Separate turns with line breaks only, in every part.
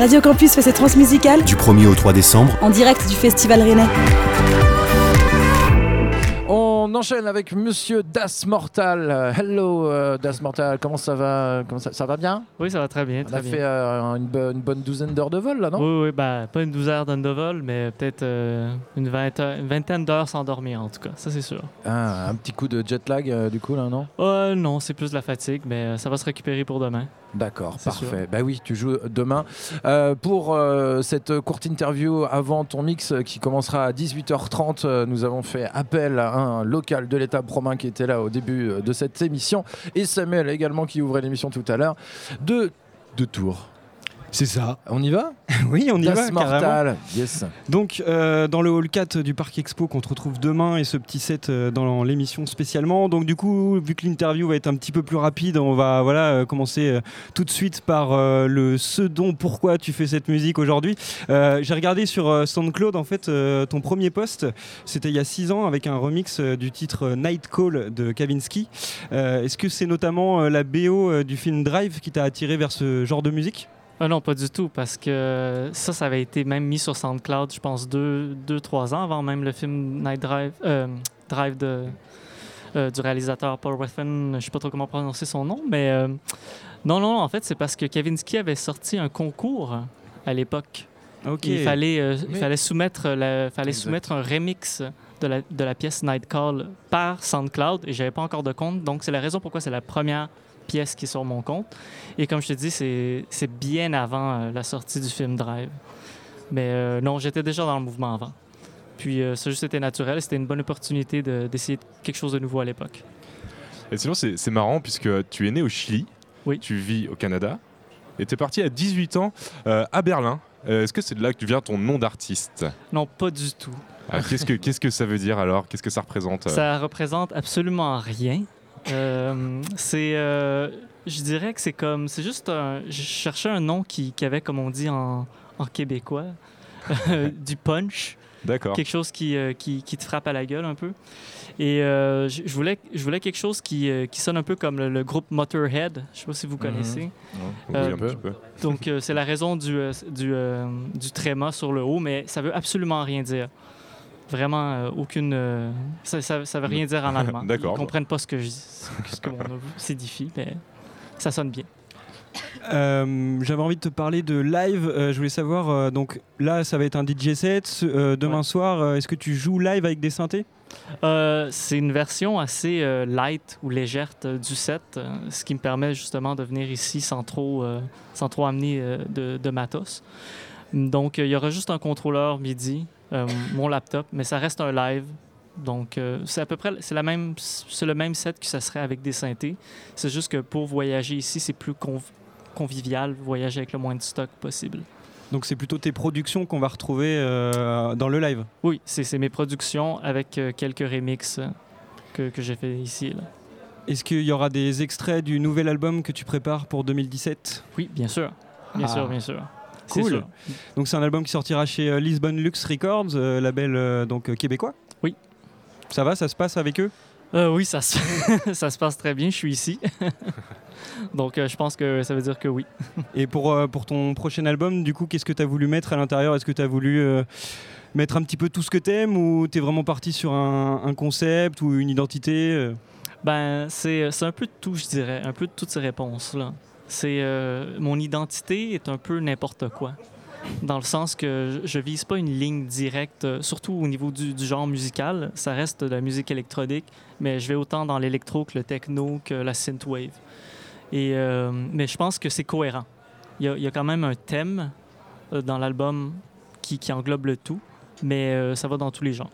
Radio Campus fait ses transmusicales
du 1er au 3 décembre
en direct du Festival Rennais.
On enchaîne avec Monsieur Das Mortal. Hello euh, Das Mortal, comment ça va comment ça, ça va bien?
Oui, ça va très bien.
On
Très
a
bien.
fait euh, une, bo- une bonne douzaine d'heures de vol là, non?
Oui, oui, bah, pas une douzaine d'heures de vol, mais peut-être euh, une, vingt- une vingtaine d'heures sans dormir, en tout cas. Ça, c'est sûr.
Ah, Un petit coup de jet lag euh, du coup là, non?
Euh, non, c'est plus de la fatigue, mais euh, ça va se récupérer pour demain.
D'accord, parfait. Bah oui, tu joues demain. Euh, pour euh, cette courte interview avant ton mix euh, qui commencera à 18h30, euh, nous avons fait appel à un local de l'État Promain qui était là au début de cette émission et Samuel également qui ouvrait l'émission tout à l'heure de, de Tours.
C'est ça.
On y va
Oui, on y
Das
va carrément.
Mortal. Yes.
Donc, euh, dans le hall 4 du Parc Expo qu'on te retrouve demain et ce petit set euh, dans l'émission spécialement. Donc, du coup, vu que l'interview va être un petit peu plus rapide, on va voilà, euh, commencer tout de suite par le ce dont pourquoi tu fais cette musique aujourd'hui. J'ai regardé sur SoundCloud, en fait, ton premier post, c'était il y a 6 ans avec un remix du titre Night Call de Kavinsky. Est-ce que c'est notamment la BO du film Drive qui t'a attiré vers ce genre de musique?
Ah non, pas du tout, parce que ça, ça avait été même mis sur SoundCloud, je pense, deux, deux trois ans avant même le film Night Drive, euh, Drive de, euh, du réalisateur Paul Wethen. Je sais pas trop comment prononcer son nom, mais euh, non, non, en fait, c'est parce que Kavinsky avait sorti un concours à l'époque.
Ok.
Il fallait, euh, il fallait, soumettre, la- fallait
Exact.
soumettre un remix de la, de la pièce Night Call par SoundCloud et j'avais pas encore de compte. Donc, c'est la raison pourquoi c'est la première pièce qui est sur mon compte. Et comme je te dis, c'est bien avant euh, la sortie du film Drive. Mais euh, non, j'étais déjà dans le mouvement avant. Puis euh, ça juste été naturel. C'était une bonne opportunité de- d'essayer quelque chose de nouveau à l'époque.
Et sinon, c'est marrant puisque tu es né au Chili,
Oui.
tu vis au Canada, et tu es parti à 18 ans euh, à Berlin. Euh, Est-ce que c'est de là que vient ton nom d'artiste?
Non, pas du tout.
Ah, Qu'est-ce que qu'est-ce que ça veut dire alors? Qu'est-ce que ça représente euh?
Ça représente absolument rien. Euh, c'est, euh, je dirais que c'est comme, c'est juste un, je cherchais un nom qui, qui avait, comme on dit en, en québécois, du punch,
D'accord.
quelque chose qui, euh, qui, qui te frappe à la gueule un peu. Et euh, je voulais, je voulais quelque chose qui, qui sonne un peu comme le, le groupe Motorhead. Je sais pas si vous connaissez.
Oui,
Euh,
un peu.
Donc, euh, c'est la raison du, du, du tréma sur le haut, mais ça veut absolument rien dire. Vraiment, euh, aucune. euh, ça, ça veut rien dire en allemand.
D'accord.
Ils comprennent pas ce que je ce que mon s'édifie, mais ça sonne bien.
Euh, J'avais envie de te parler de live. Euh, je voulais savoir, euh, donc là, ça va être un DJ set. Euh, demain
Ouais.
soir, euh, est-ce que tu joues live avec des synthés?
Euh, c'est une version assez euh, light ou légère euh, du set, euh, ce qui me permet justement de venir ici sans trop, euh, sans trop amener euh, de, de matos. Donc, euh, il y aura juste un contrôleur MIDI, euh, mon laptop, mais ça reste un live. Donc, euh, c'est à peu près c'est la même, c'est le même set que ça serait avec des synthés. C'est juste que pour voyager ici, c'est plus conv- convivial, voyager avec le moins de stock possible.
Donc c'est plutôt tes productions qu'on va retrouver euh, dans le live?
Oui, c'est mes productions avec quelques remixes que, que j'ai fait ici. Là.
Est-ce qu'il y aura des extraits du nouvel album que tu prépares pour 2017
Oui, bien sûr. Bien
Ah.
sûr, bien sûr. C'est
Cool.
sûr.
Donc c'est un album qui sortira chez euh, Lisbon Lux Records, euh, label euh, donc québécois.
Oui.
Ça va, ça se passe avec eux?
Euh, oui, ça se, ça se passe très bien. Je suis ici. Donc, euh, je pense que ça veut dire que oui.
Et pour, euh, pour ton prochain album, du coup, qu'est-ce que tu as voulu mettre à l'intérieur? Est-ce que tu as voulu euh, mettre un petit peu tout ce que t'aimes ou t'es vraiment parti sur un, un concept ou une identité
Ben, c'est c'est un peu de tout, je dirais. Un peu de toutes ces réponses-là. C'est euh, mon identité est un peu n'importe quoi. Dans le sens que je, je vise pas une ligne directe, euh, surtout au niveau du, genre musical. Ça reste de la musique électronique, mais je vais autant dans l'électro que le techno que la synthwave. Et, euh, mais je pense que c'est cohérent. Il y, a, quand même un thème dans l'album qui, englobe le tout, mais ça va dans tous les genres.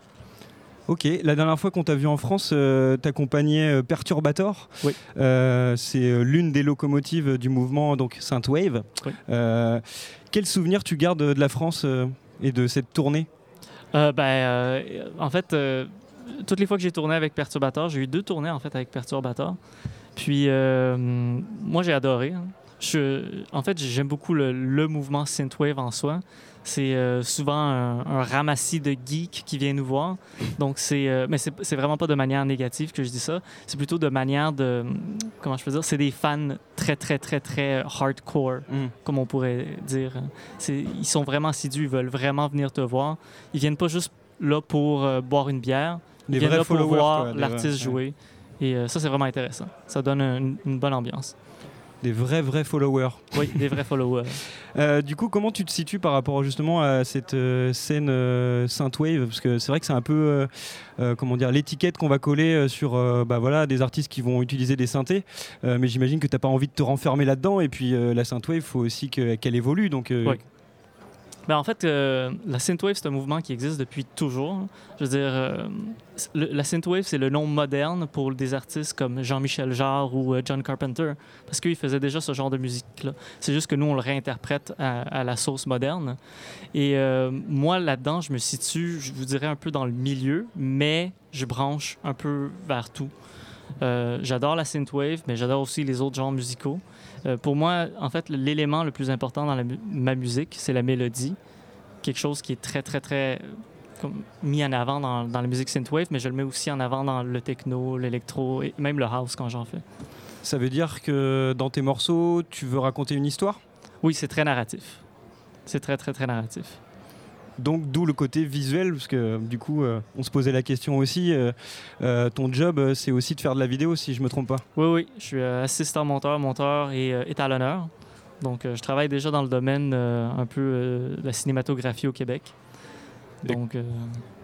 Ok, la dernière fois qu'on t'a vu en France, euh, t'accompagnais euh, Perturbator.
Oui.
Euh, c'est euh, l'une des locomotives du mouvement donc Synthwave.
Oui.
Euh, quel souvenir tu gardes de la France et de cette tournée?
Euh, en fait, toutes les fois que j'ai tourné avec Perturbator, j'ai eu deux tournées en fait avec Perturbator. Puis, moi, j'ai adoré. hein. Je, en fait, j'aime beaucoup le, le mouvement synthwave en soi. C'est euh, souvent un, un ramassis de geeks qui vient nous voir. Donc, c'est, euh, mais c'est, vraiment pas de manière négative que je dis ça. C'est plutôt de manière de, comment je peux dire, c'est des fans très, très, très, très hardcore,
Mm.
comme on pourrait dire. Ils sont vraiment assidus, ils veulent vraiment venir te voir. Ils viennent pas juste là pour euh, boire une bière. Ils
Les
viennent là pour voir l'artiste jouer. Et euh, ça, c'est vraiment intéressant. Ça donne une, une bonne ambiance.
Des vrais, vrais followers.
Oui, des vrais followers.
Euh, du coup, comment tu te situes par rapport justement à cette euh, scène euh, synthwave? Parce que c'est vrai que c'est un peu, euh, comment dire, l'étiquette qu'on va coller sur, bah voilà, des artistes qui vont utiliser des synthés. Mais j'imagine que t'as pas envie de te renfermer là-dedans. Et puis la synthwave, faut aussi que- qu'elle évolue. Donc,
En fait, euh, la synthwave, c'est un mouvement qui existe depuis toujours. Je veux dire, euh, la synthwave, c'est le nom moderne pour des artistes comme Jean-Michel Jarre ou euh, John Carpenter, parce qu'ils faisaient déjà ce genre de musique-là. C'est juste que nous, on le réinterprète à, à la sauce moderne. Et euh, moi, là-dedans, je me situe, je vous dirais, un peu dans le milieu, mais je branche un peu vers tout. J'adore la synthwave, mais j'adore aussi les autres genres musicaux. Euh, pour moi, en fait, l'élément le plus important dans la ma musique, c'est la mélodie. Quelque chose qui est très, très, très euh, comme, mis en avant dans, dans la musique synthwave, mais je le mets aussi en avant dans le techno, l'électro et même le house quand j'en fais.
ça veut dire que dans tes morceaux, tu veux raconter une histoire?
Oui, c'est très narratif. C'est très, très, très narratif.
Donc d'où le côté visuel, parce que du coup, euh, on se posait la question aussi. euh, euh, ton job, c'est aussi de faire de la vidéo, si je me trompe pas.
Oui, oui, je suis euh, assistant monteur, monteur et euh, étalonneur. Donc, euh, je travaille déjà dans le domaine euh, un peu euh, de la cinématographie au Québec.
Et-
Donc, euh,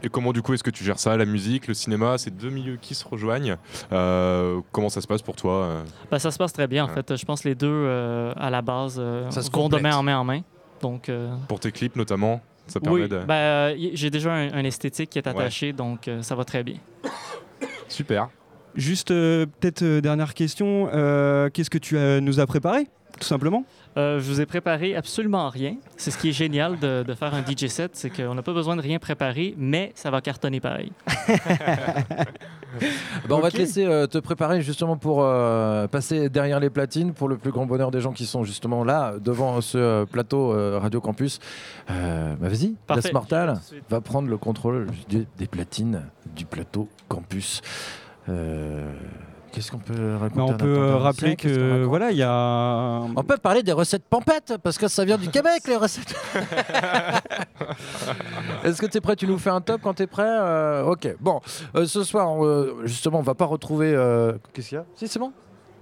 Et comment du coup est-ce que tu gères ça La musique, le cinéma, c'est deux milieux qui se rejoignent. Euh, comment ça se passe pour toi
ben, ça se passe très bien, en
Ouais.
fait. Je pense que les deux, euh, à la base, euh,
Ça se
vont de main en main en main. Donc, euh,
Pour tes clips notamment? Ça permet
oui,
de...
ben, euh, j'ai déjà un, un esthétique qui est
Ouais.
attaché, donc euh, ça va très bien.
Super.
Juste euh, peut-être euh, dernière question. euh, Qu'est-ce que tu euh, nous as préparé, tout simplement?
Euh, je vous ai préparé absolument rien. C'est ce qui est génial de, de faire un DJ set, c'est qu'on n'a pas besoin de rien préparer, mais ça va cartonner pareil.
Bah, on va te laisser euh, te préparer justement pour euh, passer derrière les platines pour le plus grand bonheur des gens qui sont justement là devant ce euh, plateau Radio Campus. Bah, Vas-y,
Parfait.
Das Mortal
Tout de suite.
va prendre le contrôle des platines du plateau Campus. Qu'est-ce qu'on peut raconter
Bah, On peut euh, rappeler que voilà, il y a.
On peut parler des recettes pompettes parce que ça vient du Québec les recettes. Est-ce que tu es prêt? Tu nous fais un top quand tu es prêt? Euh, Ok. Bon, Euh, ce soir, justement, on va pas retrouver. euh, Qu'est-ce qu'il y a? Si, c'est bon?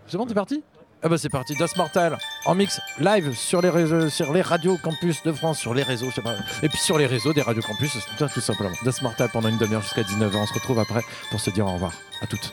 C'est bon, t'es parti? Ah bah c'est parti, Das Mortal en mix live sur les réseaux, sur les radios campus de France, sur les réseaux, je sais pas, et puis sur les réseaux des radios campus, c'est tout, tout simplement. Das Mortal pendant une demi-heure jusqu'à 19h. On se retrouve après pour se dire au revoir. À toutes.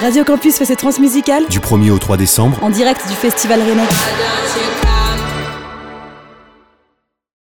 Radio Campus fait ses transmusicales
Du 1er au 3 décembre,
en direct du Festival Rennais.